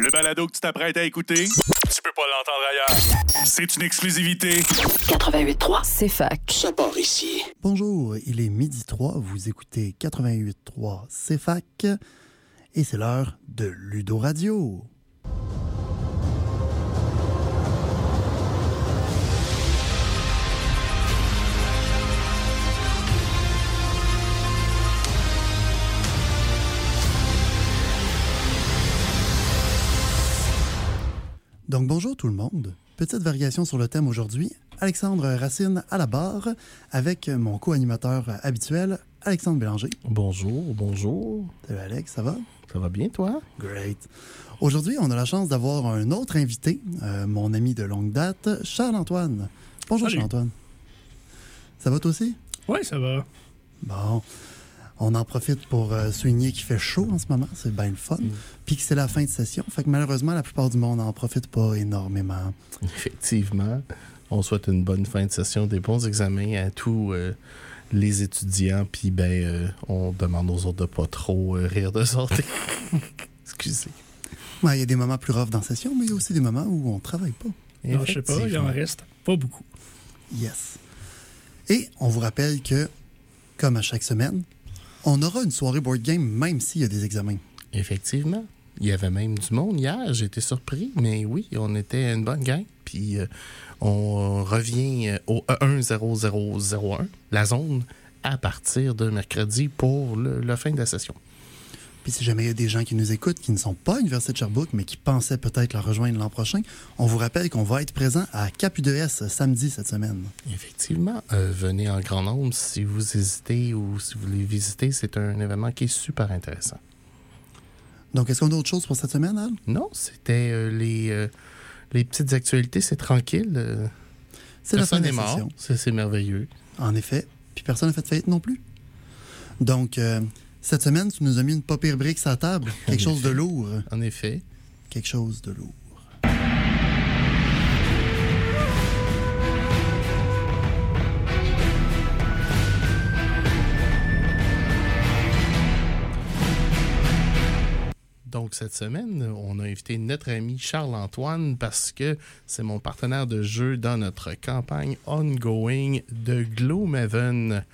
Le balado que tu t'apprêtes à écouter, tu peux pas l'entendre ailleurs. C'est une exclusivité. 88.3, c'est fac. Ça part ici. Bonjour, il est midi 3, vous écoutez 88.3 CFAC et c'est l'heure de Ludo Radio. Donc bonjour tout le monde. Petite variation sur le thème aujourd'hui. Alexandre Racine à la barre avec mon co-animateur habituel, Alexandre Bélanger. Bonjour, bonjour. Salut Alex, ça va? Ça va bien, toi? Great. Aujourd'hui, on a la chance d'avoir un autre invité, euh, mon ami de longue date, Charles-Antoine. Bonjour. Charles-Antoine. Ça va toi aussi? Oui, ça va. Bon. On en profite pour euh, souligner qu'il fait chaud en ce moment, c'est bien le fun. Puis que c'est la fin de session, fait que malheureusement, la plupart du monde n'en profite pas énormément. Effectivement. On souhaite une bonne fin de session, des bons examens à tous euh, les étudiants, puis ben, euh, on demande aux autres de pas trop euh, rire de sortir. Excusez. Ouais, Il y a des moments plus rough dans la session, mais il y a aussi des moments où on travaille pas. Non, je sais pas, il en reste pas beaucoup. Yes. Et on vous rappelle que, comme à chaque semaine, on aura une soirée board game même s'il y a des examens. Effectivement. Il y avait même du monde hier, été surpris, mais oui, on était une bonne gang. Puis euh, on revient euh, au 10001, la zone, à partir de mercredi pour la fin de la session. Puis si jamais il y a des gens qui nous écoutent qui ne sont pas à l'Université de Sherbrooke, mais qui pensaient peut-être la rejoindre l'an prochain, on vous rappelle qu'on va être présent à Cap UDS samedi cette semaine. Effectivement, euh, venez en grand nombre si vous hésitez ou si vous voulez visiter. C'est un événement qui est super intéressant. Donc, est-ce qu'on a autre chose pour cette semaine, Al? Non, c'était euh, les, euh, les petites actualités, c'est tranquille. C'est la fin personne de n'est la mort, c'est merveilleux. En effet. Puis personne n'a fait de faillite non plus. Donc, cette semaine, tu nous as mis une pas pire brique sur la table. Quelque En chose de lourd. En effet, Quelque chose de lourd. Donc, cette semaine, on a invité notre ami Charles-Antoine parce que c'est mon partenaire de jeu dans notre campagne ongoing de Gloomhaven.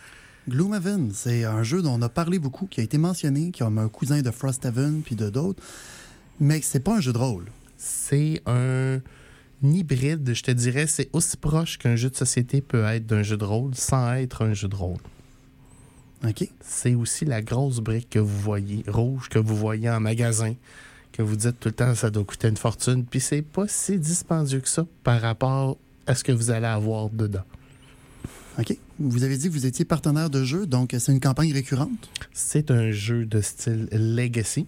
Gloomhaven, c'est un jeu dont on a parlé beaucoup, qui a été mentionné, qui a un cousin de Frosthaven puis de d'autres, mais c'est pas un jeu de rôle. C'est un hybride, je te dirais, c'est aussi proche qu'un jeu de société peut être d'un jeu de rôle sans être un jeu de rôle. OK? C'est aussi la grosse brique que vous voyez, rouge, que vous voyez en magasin, que vous dites tout le temps ça doit coûter une fortune, puis c'est pas si dispendieux que ça par rapport à ce que vous allez avoir dedans. OK. Vous avez dit que vous étiez partenaire de jeu, donc c'est une campagne récurrente? C'est un jeu de style Legacy.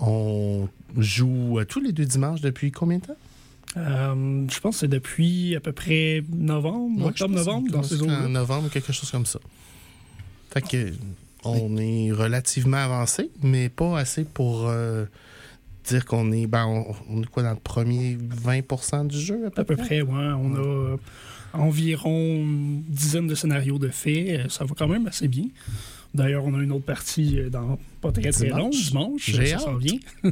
On joue euh, tous les deux dimanches depuis combien de temps? Euh, je pense que c'est depuis à peu près novembre, Ouais, octobre-novembre, dans ces En novembre, quelque chose comme ça. Fait que on est relativement avancé, mais pas assez pour euh, dire qu'on est. Ben, on, on est quoi dans le premier 20% du jeu à peu, À peu près, ouais. On a environ une dizaine de scénarios de fait. Euh, Ça va quand même assez bien. D'ailleurs, on a une autre partie euh, dans pas très très long, dimanche. J'ai Ça s'en vient.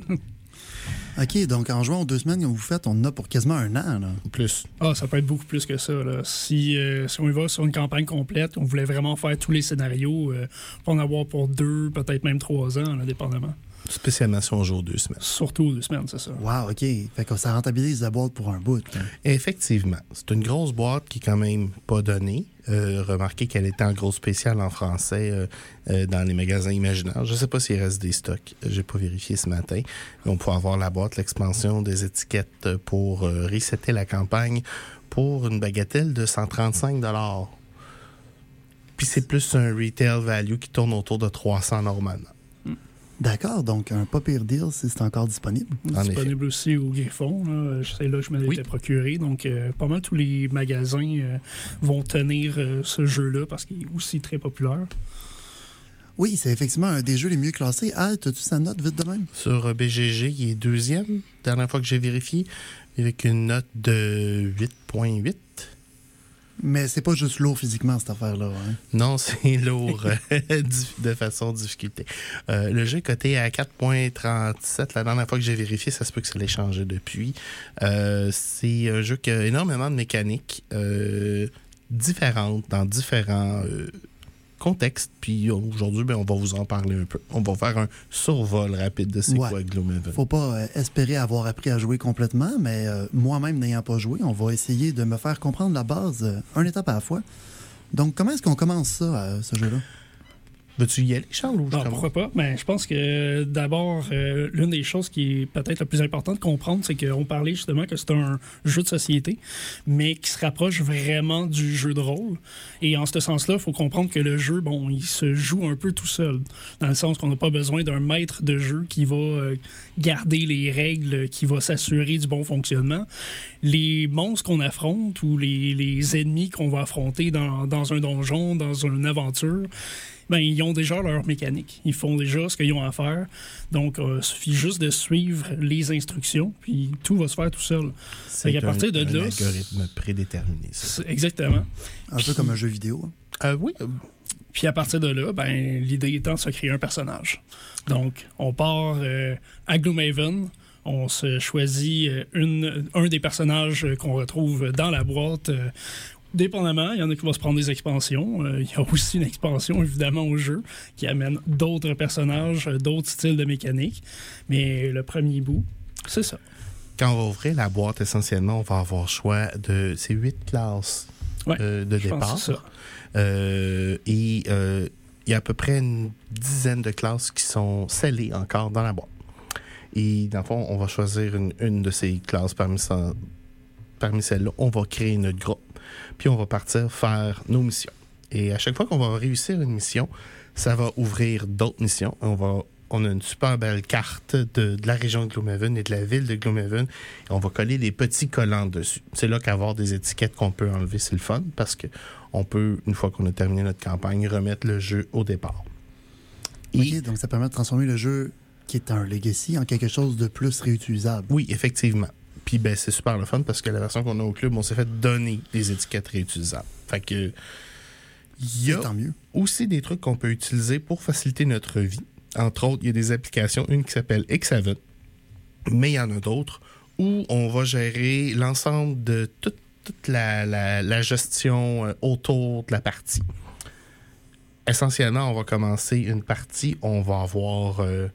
OK, donc en jouant aux deux semaines que vous faites, on en a pour quasiment un an. Là. Plus. Ah, ça peut être beaucoup plus que ça. Là. Si, euh, si on y va sur une campagne complète, on voulait vraiment faire tous les scénarios, euh, pour en avoir pour deux, peut-être même trois ans, là, dépendamment. Spécialement si on joue aux deux semaines. Surtout aux deux semaines, c'est ça. Wow, OK. Fait que ça rentabilise la boîte pour un bout. là. Effectivement. C'est une grosse boîte qui est quand même pas donnée. Euh, remarquez qu'elle était en gros spécial en français euh, euh, dans les magasins imaginaires. Je sais pas s'il reste des stocks. J'ai pas vérifié ce matin. On peut avoir la boîte, l'expansion des étiquettes pour euh, resetter la campagne pour une bagatelle de 135 Puis c'est plus un retail value qui tourne autour de 300 normalement. D'accord, donc un pas pire deal si c'est encore disponible. En effet. disponible aussi au Griffon. C'est là que je me l'étais Oui. procuré. Donc, euh, pas mal tous les magasins euh, vont tenir euh, ce jeu-là parce qu'il est aussi très populaire. Oui, c'est effectivement un des jeux les mieux classés. Ah, as-tu sa note vite de même? Sur BGG, il est deuxième, dernière fois que j'ai vérifié, avec une note de 8.8. Mais c'est pas juste lourd physiquement, cette affaire-là. Hein? Non, c'est lourd euh, de façon difficulté. Euh, le jeu est coté à 4.37. La dernière fois que j'ai vérifié, ça se peut que ça l'ait changé depuis. Euh, c'est un jeu qui a énormément de mécaniques différentes dans différents contexte. Puis aujourd'hui, ben, on va vous en parler un peu. On va faire un survol rapide de c'est quoi Gloomhaven. Faut pas euh, espérer avoir appris à jouer complètement, mais euh, moi-même n'ayant pas joué, on va essayer de me faire comprendre la base euh, un étape à la fois. Donc, comment est-ce qu'on commence ça, ce jeu-là? Veux-tu y aller, Charles? Ou non, pourquoi pas? Mais je pense que d'abord, euh, l'une des choses qui est peut-être la plus importante de comprendre, c'est qu'on parlait justement que c'est un jeu de société, mais qui se rapproche vraiment du jeu de rôle. Et en ce sens-là, il faut comprendre que le jeu, bon, il se joue un peu tout seul, dans le sens qu'on n'a pas besoin d'un maître de jeu qui va euh, garder les règles, qui va s'assurer du bon fonctionnement. Les monstres qu'on affronte ou les, les ennemis qu'on va affronter dans, dans un donjon, dans une aventure, ben, ils ont déjà leur mécanique. Ils font déjà ce qu'ils ont à faire. Donc, euh, il suffit juste de suivre les instructions, puis tout va se faire tout seul. C'est un, partir de un algorithme prédéterminé. Exactement. Un peu comme un jeu vidéo. Hein. Euh, oui. Puis à partir de là, ben, l'idée étant de se créer un personnage. Donc, on part euh, à Gloomhaven, on se choisit une, un des personnages qu'on retrouve dans la boîte dépendamment, il y en a qui vont se prendre des expansions. Euh, il y a aussi une expansion, évidemment, au jeu qui amène d'autres personnages, euh, d'autres styles de mécanique. Mais le premier bout, c'est ça. Quand on va ouvrir la boîte, essentiellement, on va avoir choix de ces huit classes euh, de départ. et il y a à peu près une dizaine de classes qui sont scellées encore dans la boîte. Et dans le fond, on va choisir une, de ces classes parmi, parmi celles-là. On va créer notre groupe puis on va partir faire nos missions. Et à chaque fois qu'on va réussir une mission, ça va ouvrir d'autres missions. On va on a une super belle carte de, la région de Gloomhaven et de la ville de Gloomhaven. Et on va coller des petits collants dessus. C'est là qu'avoir des étiquettes qu'on peut enlever, c'est le fun parce que on peut, une fois qu'on a terminé notre campagne, remettre le jeu au départ. OK, donc ça permet de transformer le jeu qui est un legacy en quelque chose de plus réutilisable. Oui, effectivement. Puis ben, c'est super le fun parce que la version qu'on a au club, on s'est fait donner des étiquettes réutilisables. Fait que. Il y a aussi des trucs qu'on peut utiliser pour faciliter notre vie. Entre autres, il y a des applications, une qui s'appelle X7, mais il y en a d'autres où on va gérer l'ensemble de toute, la, gestion euh, autour de la partie. Essentiellement, on va commencer une partie, on va avoir euh,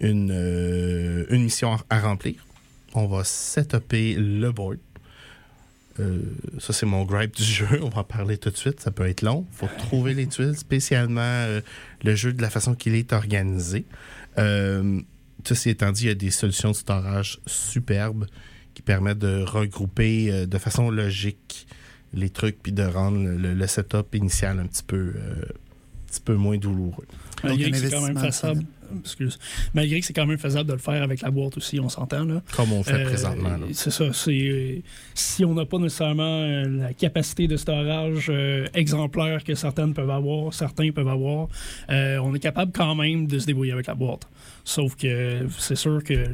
une, euh, une mission à remplir on va setuper le board. Euh, ça, c'est mon gripe du jeu. On va en parler tout de suite. Ça peut être long. Il faut trouver les tuiles, spécialement euh, le jeu de la façon qu'il est organisé. Euh, ceci étant dit, il y a des solutions de storage superbes qui permettent de regrouper de façon logique les trucs puis de rendre le, setup initial un petit peu moins douloureux. Malgré que c'est quand même faisable. Malgré que c'est quand même faisable de le faire avec la boîte aussi, on s'entend. là. Comme on fait euh, présentement. C'est ça. si on n'a pas nécessairement euh, la capacité de storage euh, exemplaire que certaines peuvent avoir, certains peuvent avoir, on est capable quand même de se débrouiller avec la boîte. Sauf que c'est sûr que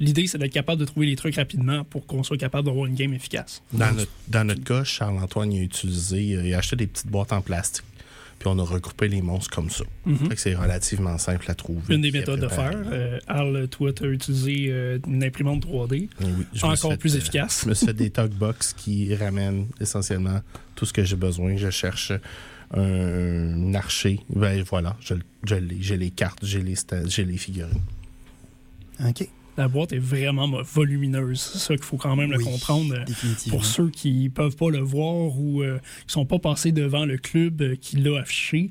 L'idée, c'est d'être capable de trouver les trucs rapidement pour qu'on soit capable d'avoir une game efficace. Dans notre, dans notre cas, Charles-Antoine a utilisé, il a acheté des petites boîtes en plastique on a regroupé les monstres comme ça. Mhm. C'est relativement simple à trouver. Une des méthodes de faire. Euh, Al, toi, tu as utilisé euh, une imprimante 3D. encore plus euh, efficace. je me suis fait des talkbox qui ramènent essentiellement tout ce que j'ai besoin. Je cherche un, archer. Ben voilà, je, je. J'ai les cartes, j'ai les, j'ai les figurines. OK la boîte est vraiment volumineuse. C'est ça qu'il faut quand même le comprendre. Euh, pour ceux qui peuvent pas le voir ou euh, qui sont pas passés devant le club euh, qui l'a affiché,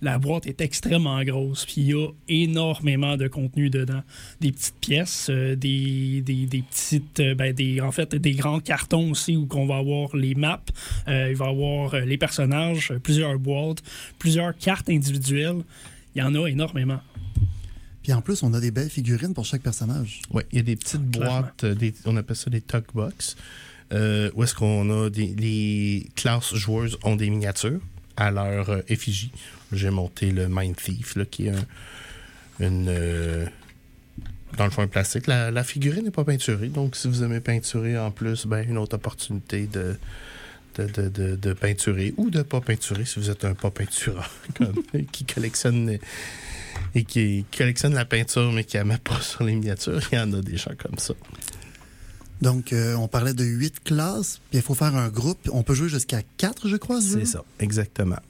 la boîte est extrêmement grosse. Puis il y a énormément de contenu dedans. Des petites pièces, des, des, petites. Ben, des, en fait, des grands cartons aussi où on va avoir les maps, il va y avoir les personnages, plusieurs boîtes, plusieurs cartes individuelles. Il y en a énormément. Et en plus, on a des belles figurines pour chaque personnage. Oui, il y a des petites boîtes, euh, on appelle ça des talk box, euh, où est-ce qu'on a des, les classes joueuses ont des miniatures à leur euh, effigie. J'ai monté le Mind Thief, là, qui est une. dans le fond, un plastique. La, la figurine n'est pas peinturée, donc si vous aimez peinturer en plus, ben, une autre opportunité de, de, de, de, de peinturer ou de pas peinturer si vous êtes un pas peintureur comme, qui collectionne et qui collectionne la peinture mais qui la met pas sur les miniatures. Il y en a des gens comme ça. Donc, euh, on parlait de huit classes, puis il faut faire un groupe. On peut jouer jusqu'à quatre, je crois. ce C'est ça, exactement.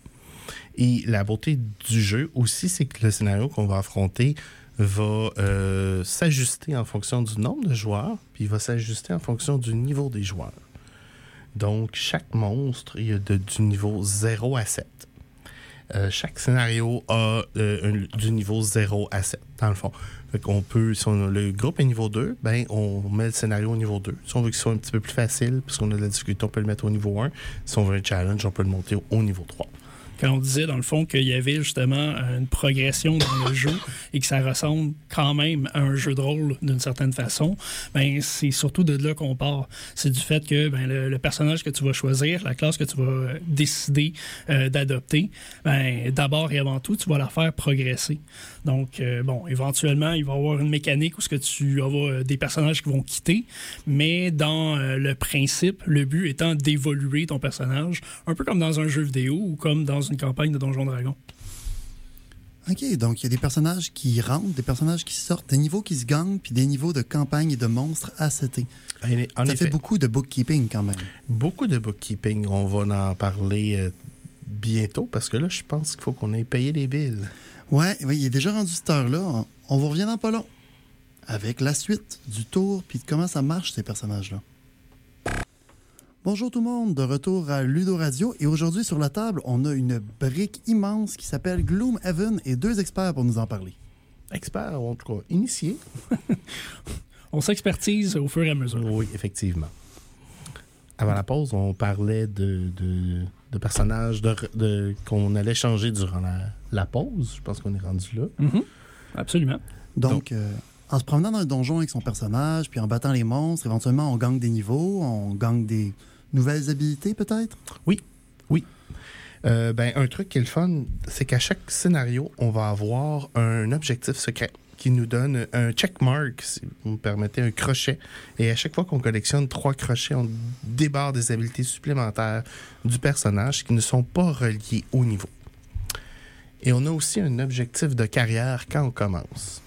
Et la beauté du jeu aussi, c'est que le scénario qu'on va affronter va euh, s'ajuster en fonction du nombre de joueurs, puis il va s'ajuster en fonction du niveau des joueurs. Donc, chaque monstre, il y a du niveau 0 à 7. Euh, chaque scénario a euh, du niveau 0 à 7, dans le fond. Fait qu'on peut, si on le groupe est niveau 2, ben, on met le scénario au niveau 2. Si on veut qu'il soit un petit peu plus facile, parce qu'on a de la difficulté, on peut le mettre au niveau 1. Si on veut un challenge, on peut le monter au niveau 3. Quand on disait dans le fond qu'il y avait justement une progression dans le jeu et que ça ressemble quand même à un jeu de rôle d'une certaine façon, ben c'est surtout de là qu'on part. C'est du fait que ben, le, personnage que tu vas choisir, la classe que tu vas euh, décider euh, d'adopter, ben, d'abord et avant tout, tu vas la faire progresser. Donc, euh, bon, éventuellement, il va y avoir une mécanique où ce que tu euh, des personnages qui vont quitter, mais dans euh, le principe, le but étant d'évoluer ton personnage, un peu comme dans un jeu vidéo ou comme dans une campagne de Donjons Dragons. OK, donc il y a des personnages qui rentrent, des personnages qui sortent, des niveaux qui se gagnent, puis des niveaux de campagne et de monstres à. En Ça effet, fait beaucoup de bookkeeping quand même. beaucoup de bookkeeping. On va en parler euh, bientôt parce que là, je pense qu'il faut qu'on ait payé les billes. Ouais, oui, il est déjà rendu cette heure-là. On- On vous revient dans pas long. Avec la suite du tour, puis de comment ça marche, ces personnages-là. Bonjour tout le monde, de retour à Ludo Radio. Et aujourd'hui, sur la table, on a une brique immense qui s'appelle Gloomhaven et deux experts pour nous en parler. Expert, en tout cas, initié. On s'expertise au fur et à mesure. Oui, effectivement. Avant la pause, on parlait de, de, de personnages de, de- qu'on allait changer durant la, la pause. Je pense qu'on est rendu là. Mhm. Absolument. Donc, Donc- euh, en se promenant dans un donjon avec son personnage, puis en battant les monstres, éventuellement, on gagne des niveaux, on gagne des nouvelles habilités peut-être? Euh, ben, un truc qui est le fun, c'est qu'à chaque scénario, on va avoir un objectif secret qui nous donne un checkmark, si vous me permettez, un crochet. Et à chaque fois qu'on collectionne trois crochets, on débarre des habiletés supplémentaires du personnage qui ne sont pas reliées au niveau. Et on a aussi un objectif de carrière quand on commence.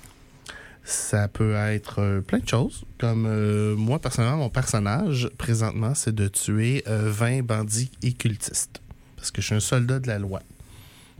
Ça peut être euh, plein de choses. Comme euh, moi, personnellement, mon personnage, présentement, c'est de tuer euh, 20 bandits et cultistes. Parce que je suis un soldat de la loi.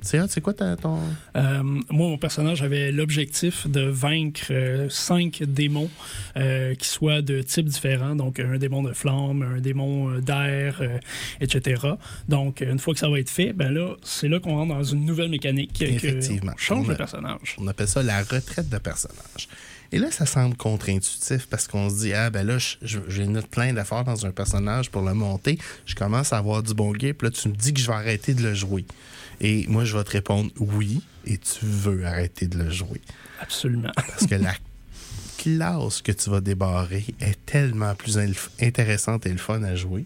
C'est quoi ton? Euh, moi, mon personnage avait l'objectif de vaincre euh, cinq démons euh, qui soient de types différents. Donc, un démon de flamme, un démon euh, d'air, euh, etc. Donc, une fois que ça va être fait, ben là, c'est là qu'on rentre dans une nouvelle mécanique. que- Effectivement. on change On a- le personnage. On appelle ça la retraite de personnage. Et là, ça semble contre-intuitif parce qu'on se dit, ah ben là, j'ai note plein d'efforts dans un personnage pour le monter. Je commence à avoir du bon game. Puis là, tu me dis que je vais arrêter de le jouer. Et moi, je vais te répondre oui, et tu veux arrêter de le jouer. Absolument. Parce que la classe que tu vas débarrer est tellement plus intéressante et le fun à jouer.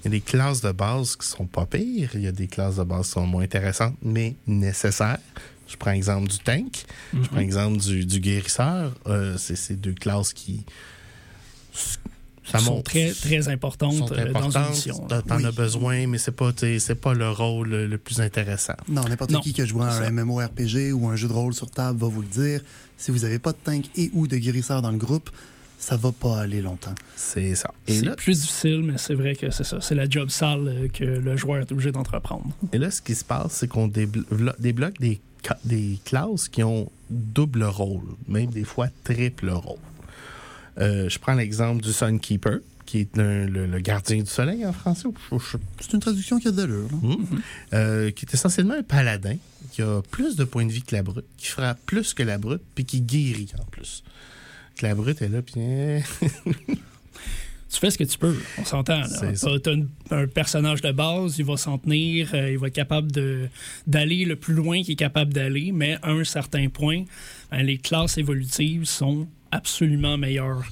Il y a des classes de base qui sont pas pires, il y a des classes de base qui sont moins intéressantes, mais nécessaires. Je prends l'exemple du tank, je prends l'exemple du, du guérisseur. Euh, c'est ces deux classes qui. Ça sont monte- très, très importantes sont euh, dans une importantes. mission. T'en Oui. as besoin, mais c'est pas, c'est pas le rôle le, plus intéressant. Non, n'importe qui qui a joué à un. MMORPG ou un jeu de rôle sur table va vous le dire. Si vous n'avez pas de tank et ou de guérisseur dans le groupe, ça va pas aller longtemps. C'est ça. C'est là, plus difficile, mais c'est vrai que c'est ça. C'est la job sale euh, que le joueur est obligé d'entreprendre. Et là, ce qui se passe, c'est qu'on déblo- débloque des, des classes qui ont double rôle, même des fois triple rôle. Euh, je prends l'exemple du Sunkeeper, qui est un- le, le gardien du soleil en français. C'est une traduction qui a de l'allure. là. Hmm. Euh, qui est essentiellement un paladin, qui a plus de points de vie que la brute, qui fera plus que la brute, puis qui guérit en plus. Que la brute est là, puis... tu fais ce que tu peux, on s'entend. t'as une- un personnage de base, il va s'en tenir, euh, il va être capable d'aller le plus loin qu'il est capable d'aller, mais à un certain point, ben, les classes évolutives sont absolument meilleures.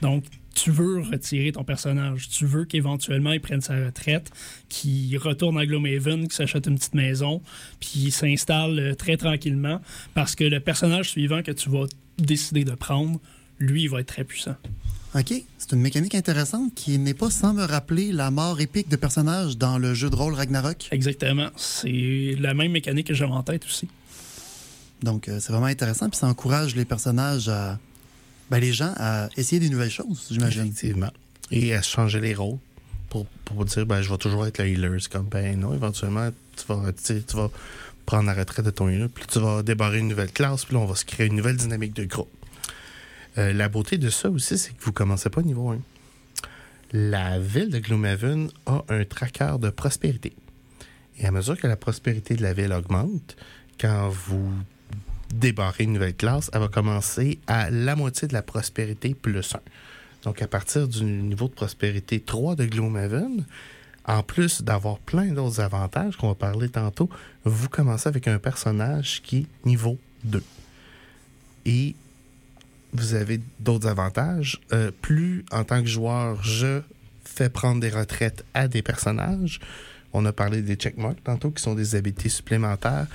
Donc, tu veux retirer ton personnage. Tu veux qu'éventuellement, il prenne sa retraite, qu'il retourne à Gloomhaven, qu'il s'achète une petite maison, puis il s'installe euh, très tranquillement, parce que le personnage suivant que tu vas décider de prendre, lui, il va être très puissant. OK. C'est une mécanique intéressante qui n'est pas sans me rappeler la mort épique de personnages dans le jeu de rôle Ragnarok. Exactement. C'est la même mécanique que j'avais en tête aussi. Donc, euh, c'est vraiment intéressant. Puis ça encourage les personnages à. Ben, les gens à essayer des nouvelles choses, j'imagine. Effectivement. Et à changer les rôles pour, pour dire, ben, je vais toujours être le healer. C'est comme, ben non, éventuellement, tu vas, tu vas prendre la retraite de ton healer, puis tu vas débarrer une nouvelle classe, puis là, on va se créer une nouvelle dynamique de groupe. Euh, la beauté de ça aussi, c'est que vous commencez pas niveau 1. La ville de Gloomhaven a un tracker de prospérité. Et à mesure que la prospérité de la ville augmente, quand vous débarrez une nouvelle classe, elle va commencer à la moitié de la prospérité plus 1. Donc, à partir du niveau de prospérité 3 de Gloomhaven, en plus d'avoir plein d'autres avantages qu'on va parler tantôt, vous commencez avec un personnage qui est niveau 2. Et vous avez d'autres avantages. Euh, plus, en tant que joueur, je fais prendre des retraites à des personnages. On a parlé des checkmarks tantôt, qui sont des habiletés supplémentaires.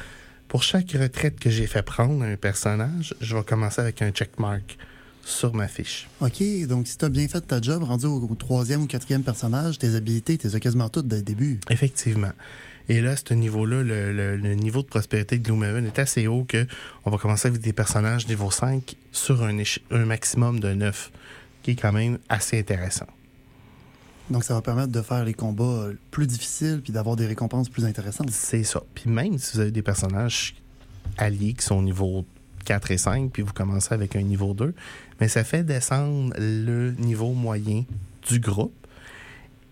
Pour chaque retraite que j'ai fait prendre à un personnage, je vais commencer avec un checkmark sur ma fiche. OK, donc si tu as bien fait ta job, rendu au, au troisième ou quatrième personnage, tes habilités, tu les as quasiment toutes dès le début. Effectivement. Et là, à ce niveau-là, le, le- le niveau de prospérité de Gloomhaven est assez haut que on va commencer avec des personnages niveau 5 sur un, un maximum de 9, qui est quand même assez intéressant. Donc, ça va permettre de faire les combats plus difficiles puis d'avoir des récompenses plus intéressantes. C'est ça. Puis même si vous avez des personnages alliés qui sont au niveau 4 et 5, puis vous commencez avec un niveau 2, mais ça fait descendre le niveau moyen du groupe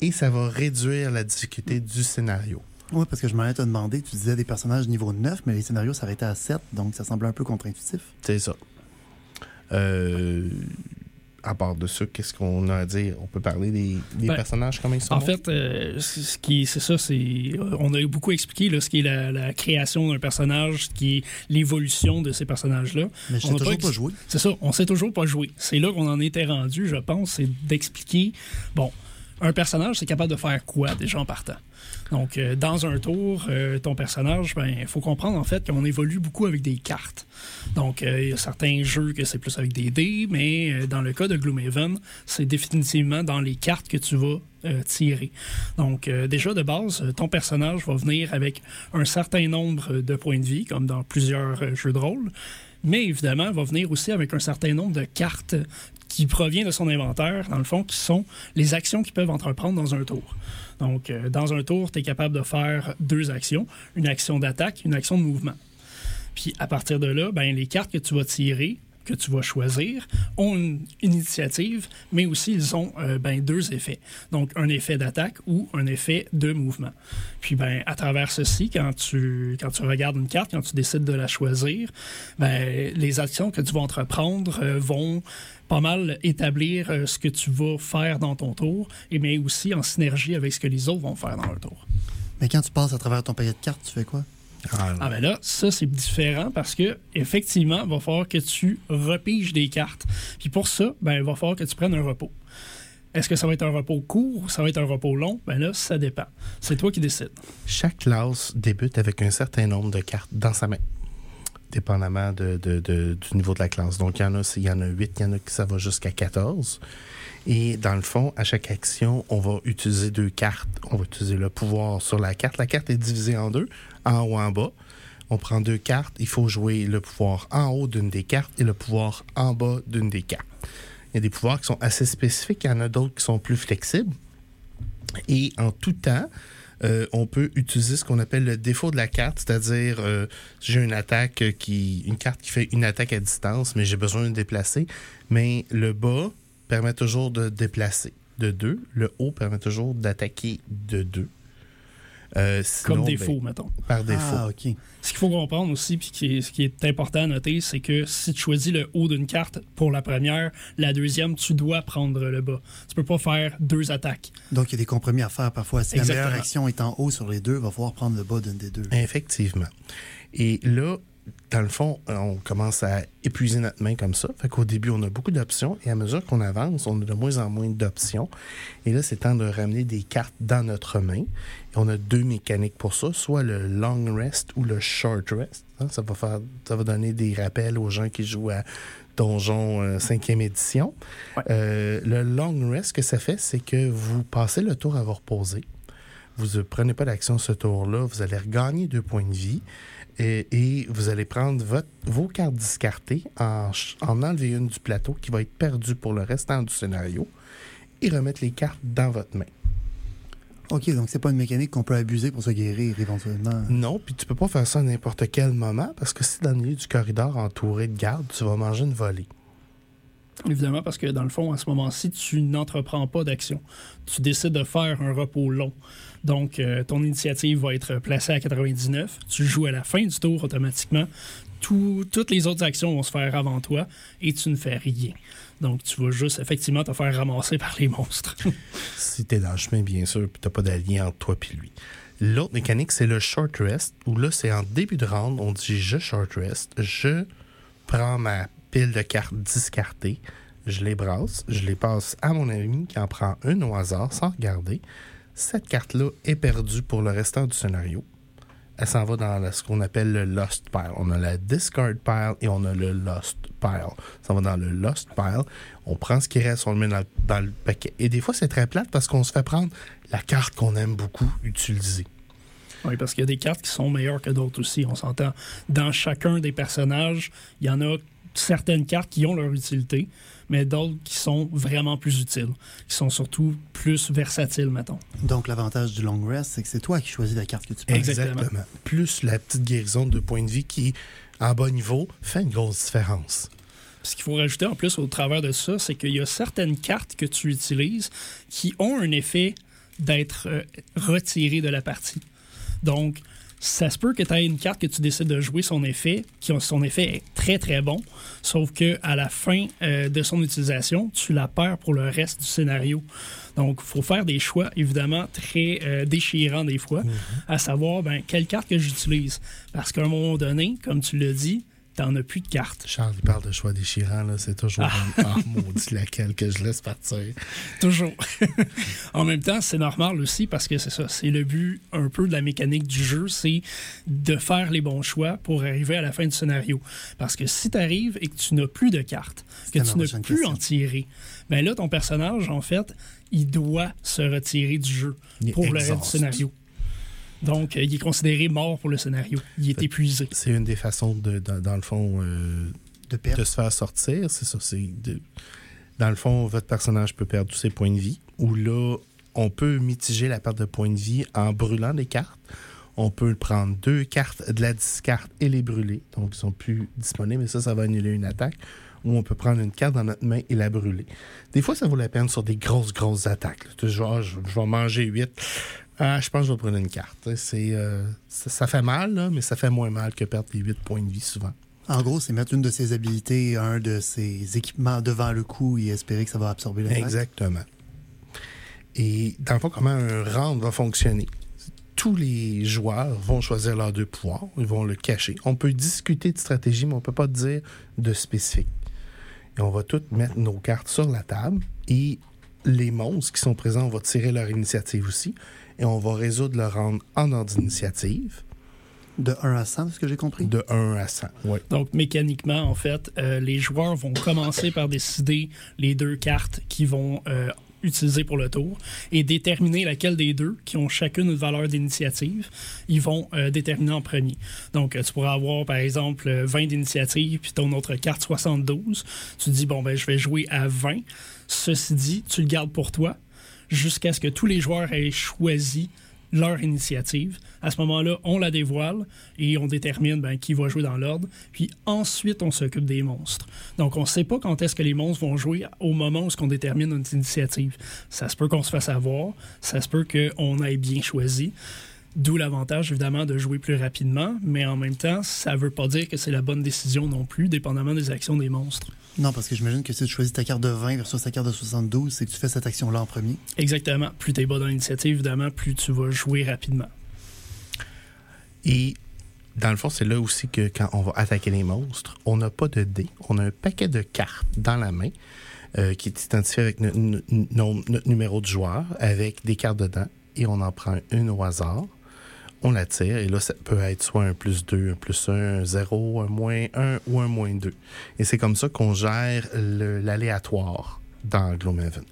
et ça va réduire la difficulté du scénario. Oui, parce que je m'en ai te demander, tu disais des personnages niveau 9, mais les scénarios s'arrêtaient à 7, donc ça semblait un peu contre-intuitif. C'est ça. Euh, à part de ça, qu'est-ce qu'on a à dire? On peut parler des, des Ben, personnages, comment ils sont En fait, euh, ce qui, c'est ça, c'est, on a beaucoup expliqué là, ce qui est la, la création d'un personnage, ce qui est l'évolution de ces personnages-là. Mais je On sais toujours ex- pas joué. C'est ça, on sait toujours pas jouer. C'est là qu'on en était rendu, je pense, c'est d'expliquer, bon, un personnage, c'est capable de faire quoi déjà en partant? Donc, euh, dans un tour, euh, ton personnage, ben, il faut comprendre en fait qu'on évolue beaucoup avec des cartes. Donc, euh, il y a certains jeux que c'est plus avec des dés, mais dans le cas de Gloomhaven, c'est définitivement dans les cartes que tu vas tirer. Donc, déjà de base, ton personnage va venir avec un certain nombre de points de vie, comme dans plusieurs jeux de rôle, mais évidemment, va venir aussi avec un certain nombre de cartes qui provient de son inventaire, dans le fond, qui sont les actions qu'ils peuvent entreprendre dans un tour. Donc, euh, dans un tour, tu es capable de faire deux actions, une action d'attaque, une action de mouvement. Puis à partir de là, ben, les cartes que tu vas tirer, que tu vas choisir, ont une, initiative, mais aussi ils ont euh, ben, deux effets. Donc un effet d'attaque ou un effet de mouvement. Puis ben, à travers ceci, quand tu, quand tu regardes une carte, quand tu décides de la choisir, ben, les actions que tu vas entreprendre euh, vont pas mal établir euh, ce que tu vas faire dans ton tour, et mais aussi en synergie avec ce que les autres vont faire dans leur tour. Mais quand tu passes à travers ton paquet de cartes, tu fais quoi? Ah ben là, ça c'est différent parce que effectivement, il va falloir que tu repiges des cartes. Puis pour ça, ben il va falloir que tu prennes un repos. Est-ce que ça va être un repos court ou ça va être un repos long? Ben là, ça dépend. C'est toi qui décides. Chaque classe débute avec un certain nombre de cartes dans sa main, dépendamment de- de- du niveau de la classe. Donc, il y en a, il y en a 8, il y en a qui ça va jusqu'à 14. Et dans le fond, à chaque action, on va utiliser deux cartes. On va utiliser le pouvoir sur la carte. La carte est divisée en deux, en haut et en bas. On prend deux cartes. Il faut jouer le pouvoir en haut d'une des cartes et le pouvoir en bas d'une des cartes. Il y a des pouvoirs qui sont assez spécifiques. Il y en a d'autres qui sont plus flexibles. Et en tout temps, euh, on peut utiliser ce qu'on appelle le défaut de la carte, c'est-à-dire euh, j'ai une attaque qui, une carte qui fait une attaque à distance, mais j'ai besoin de déplacer. Mais le bas permet toujours de déplacer de 2. Le haut permet toujours d'attaquer de 2. Euh, sinon, Comme ben, défaut, mettons. par défaut. Ah, OK. Ce qu'il faut comprendre aussi, puis qui est- ce qui est important à noter, c'est que si tu choisis le haut d'une carte pour la première, la deuxième, tu dois prendre le bas. Tu peux pas faire deux attaques. Donc, il y a des compromis à faire parfois. Si la meilleure action est en haut sur les deux, il va falloir prendre le bas d'une des deux. Effectivement. Et là, dans le fond, on commence à épuiser notre main comme ça. Fait qu'au début, on a beaucoup d'options et à mesure qu'on avance, on a de moins en moins d'options. Et là, c'est temps de ramener des cartes dans notre main. Et on a deux mécaniques pour ça, soit le long rest ou le short rest. Hein, ça, va faire, ça va donner des rappels aux gens qui jouent à Donjon 5e euh, édition. Euh, le long rest, ce que ça fait, c'est que vous passez le tour à vous reposer. Vous ne prenez pas d'action ce tour-là, vous allez regagner deux points de vie et, vous allez prendre votre, vos cartes discartées, en, en enlever une du plateau qui va être perdue pour le restant du scénario et remettre les cartes dans votre main. OK, donc c'est pas une mécanique qu'on peut abuser pour se guérir éventuellement. Non, puis tu peux pas faire ça à n'importe quel moment parce que si dans le milieu du corridor entouré de gardes, tu vas manger une volée. Évidemment, parce que dans le fond, à ce moment-ci, tu n'entreprends pas d'action. Tu décides de faire un repos long. Donc, euh, ton initiative va être placée à 99. Tu joues à la fin du tour automatiquement. toutes les autres actions vont se faire avant toi et tu ne fais rien. Donc, tu vas juste effectivement te faire ramasser par les monstres. si tu es dans le chemin, bien sûr, puis tu pas d'allié entre toi et lui. L'autre mécanique, c'est le short rest, où là, c'est en début de round, on dit je short rest, je prends ma pile de cartes discartées, je les brasse, je les passe à mon ami qui en prend une au hasard sans regarder. Cette carte-là est perdue pour le restant du scénario. Elle s'en va dans ce qu'on appelle le Lost Pile. On a la Discard Pile et on a le Lost Pile. Ça va dans le Lost Pile. On prend ce qui reste, on le met dans, dans le paquet. Et des fois, c'est très plate parce qu'on se fait prendre la carte qu'on aime beaucoup utiliser. Oui, parce qu'il y a des cartes qui sont meilleures que d'autres aussi. On s'entend. Dans chacun des personnages, il y en a certaines cartes qui ont leur utilité, mais d'autres qui sont vraiment plus utiles, qui sont surtout plus versatiles, mettons. Donc, l'avantage du long rest, c'est que c'est toi qui choisis la carte que tu prends. Exactement. Plus la petite guérison de points de vie qui, en bas niveau, fait une grosse différence. Ce qu'il faut rajouter en plus au travers de ça, c'est qu'il y a certaines cartes que tu utilises qui ont un effet d'être euh, retirées de la partie. Donc, ça se peut que tu aies une carte que tu décides de jouer son effet, qui son effet est très très bon, sauf que à la fin euh, de son utilisation, tu la perds pour le reste du scénario. Donc, il faut faire des choix évidemment très euh, déchirants des fois, mhm. à savoir ben, quelle carte que j'utilise. Parce qu'à un moment donné, comme tu l'as dit, t'en as plus de cartes. Charles, il parle de choix déchirants, là. C'est toujours ah. un maudit laquelle que je laisse partir. toujours. en même temps, c'est normal aussi parce que c'est ça. C'est le but un peu de la mécanique du jeu, c'est de faire les bons choix pour arriver à la fin du scénario. Parce que si tu arrives et que tu n'as plus de cartes, que tu n'as plus en tirer, ben là, ton personnage, en fait, il doit se retirer du jeu pour le reste du scénario. Donc, euh, il est considéré mort pour le scénario. Il est épuisé. C'est une des façons, de, dans, le fond, euh, de, se faire sortir. C'est ça. C'est dans le fond, votre personnage peut perdre tous ses points de vie. Ou là, on peut mitiger la perte de points de vie en brûlant des cartes. On peut prendre deux cartes de la discarte et les brûler. Donc, ils sont plus disponibles. Mais ça, ça va annuler une attaque. Ou on peut prendre une carte dans notre main et la brûler. Des fois, ça vaut la peine sur des grosses, grosses attaques. Genre, je, je vais manger 8. Ah, je pense que je vais prendre une carte. C'est, euh, ça, fait mal, mais ça fait moins mal que perdre les 8 points de vie souvent. En gros, c'est mettre une de ses habilités, un de ses équipements devant le coup et espérer que ça va absorber le Exactement. Et dans le fond, comment un round va fonctionner? Tous les joueurs vont choisir leurs deux pouvoirs, ils vont le cacher. On peut discuter de stratégie, mais on ne peut pas dire de spécifique. Et on va toutes mettre nos cartes sur la table et les monstres qui sont présents, on va tirer leur initiative aussi et on va résoudre le round en ordre d'initiative. De 1 à 100, ce que j'ai compris? De 1 à 100, oui. Donc, mécaniquement, en fait, euh, les joueurs vont commencer par décider les deux cartes qui vont euh, utiliser pour le tour et déterminer laquelle des deux, qui ont chacune une valeur d'initiative, ils vont euh, déterminer en premier. Donc, tu pourras avoir, par exemple, 20 d'initiative, puis ton autre carte 72. Tu dis, bon, ben, je vais jouer à 20. Ceci dit, tu le gardes pour toi jusqu'à ce que tous les joueurs aient choisi leur initiative. À ce moment-là, on la dévoile et on détermine ben, qui va jouer dans l'ordre. Puis ensuite, on s'occupe des monstres. Donc, on ne sait pas quand est-ce que les monstres vont jouer au moment où on détermine notre initiative. Ça se peut qu'on se fasse avoir, ça se peut qu'on ait bien choisi. D'où l'avantage, évidemment, de jouer plus rapidement, mais en même temps, ça ne veut pas dire que c'est la bonne décision non plus, dépendamment des actions des monstres. Non, parce que j'imagine que si tu choisis ta carte de 20 versus ta carte de 72, c'est que tu fais cette action-là en premier. Exactement. Plus tu es bas dans l'initiative, évidemment, plus tu vas jouer rapidement. Et dans le fond, c'est là aussi que quand on va attaquer les monstres, on n'a pas de dés. On a un paquet de cartes dans la main euh, qui est identifié avec notre, notre numéro de joueur, avec des cartes dedans, et on en prend une au hasard. On la tire, et là, ça peut être soit un plus 2, un plus 1, un 0, un moins 1 ou un moins 2. Et c'est comme ça qu'on gère l'aléatoire dans Gloomhaven.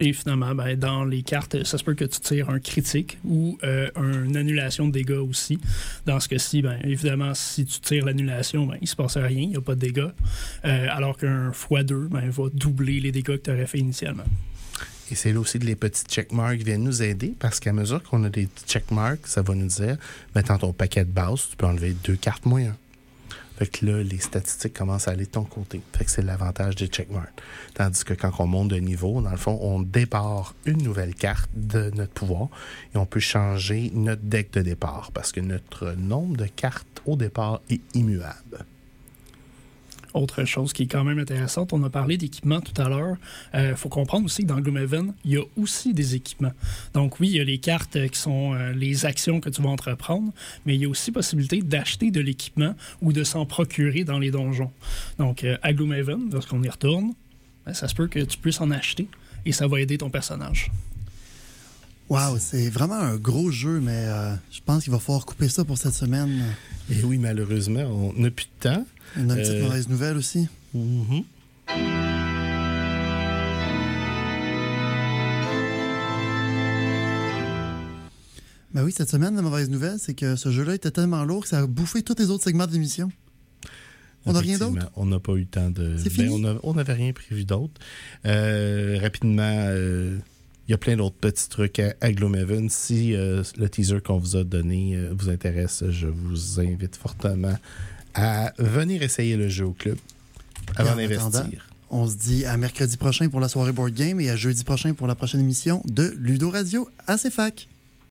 Et finalement, ben, dans les cartes, ça se peut que tu tires un critique ou euh, une annulation de dégâts aussi. Dans ce cas-ci, ben, évidemment, si tu tires l'annulation, ben, il se passe rien, il n'y a pas de dégâts. Euh, alors qu'un x2 ben, va doubler les dégâts que tu aurais fait initialement. Et c'est là aussi que les petits checkmarks viennent nous aider parce qu'à mesure qu'on a des checkmarks, ça va nous dire, ben, dans ton paquet de base, tu peux enlever deux cartes un. Fait que là, les statistiques commencent à aller de ton côté. Fait que c'est l'avantage des checkmarks. Tandis que quand on monte de niveau, dans le fond, on départ une nouvelle carte de notre pouvoir et on peut changer notre deck de départ parce que notre nombre de cartes au départ est immuable. Autre chose qui est quand même intéressante, on a parlé d'équipement tout à l'heure. Il faut comprendre aussi que dans Gloomhaven, il y a aussi des équipements. Donc oui, il y a les cartes euh, qui sont euh, les actions que tu vas entreprendre, mais il y a aussi possibilité d'acheter de l'équipement ou de s'en procurer dans les donjons. Donc euh, à Gloomhaven, lorsqu'on y retourne, ben, ça se peut que tu puisses en acheter et ça va aider ton personnage. Wow, c'est vraiment un gros jeu, mais euh, je pense qu'il va falloir couper ça pour cette semaine. Et oui, malheureusement, on n'a plus de temps. Une petite Euh, mauvaise nouvelle aussi. Mhm. Ben oui, cette semaine, la mauvaise nouvelle, c'est que ce jeu-là était tellement lourd que ça a bouffé tous les autres segments de l'émission. On n'a rien d'autre? On n'a pas eu le temps de. C'est Ben, fini? on a- on n'avait rien prévu d'autre. Euh, rapidement, euh, il y a plein d'autres petits trucs à, à Gloomhaven. Si euh, le teaser qu'on vous a donné euh, vous intéresse, je vous invite fortement à venir essayer le jeu au club avant d'investir. On se dit à mercredi prochain pour la soirée board game et à jeudi prochain pour la prochaine émission de Ludo Radio à CFAC.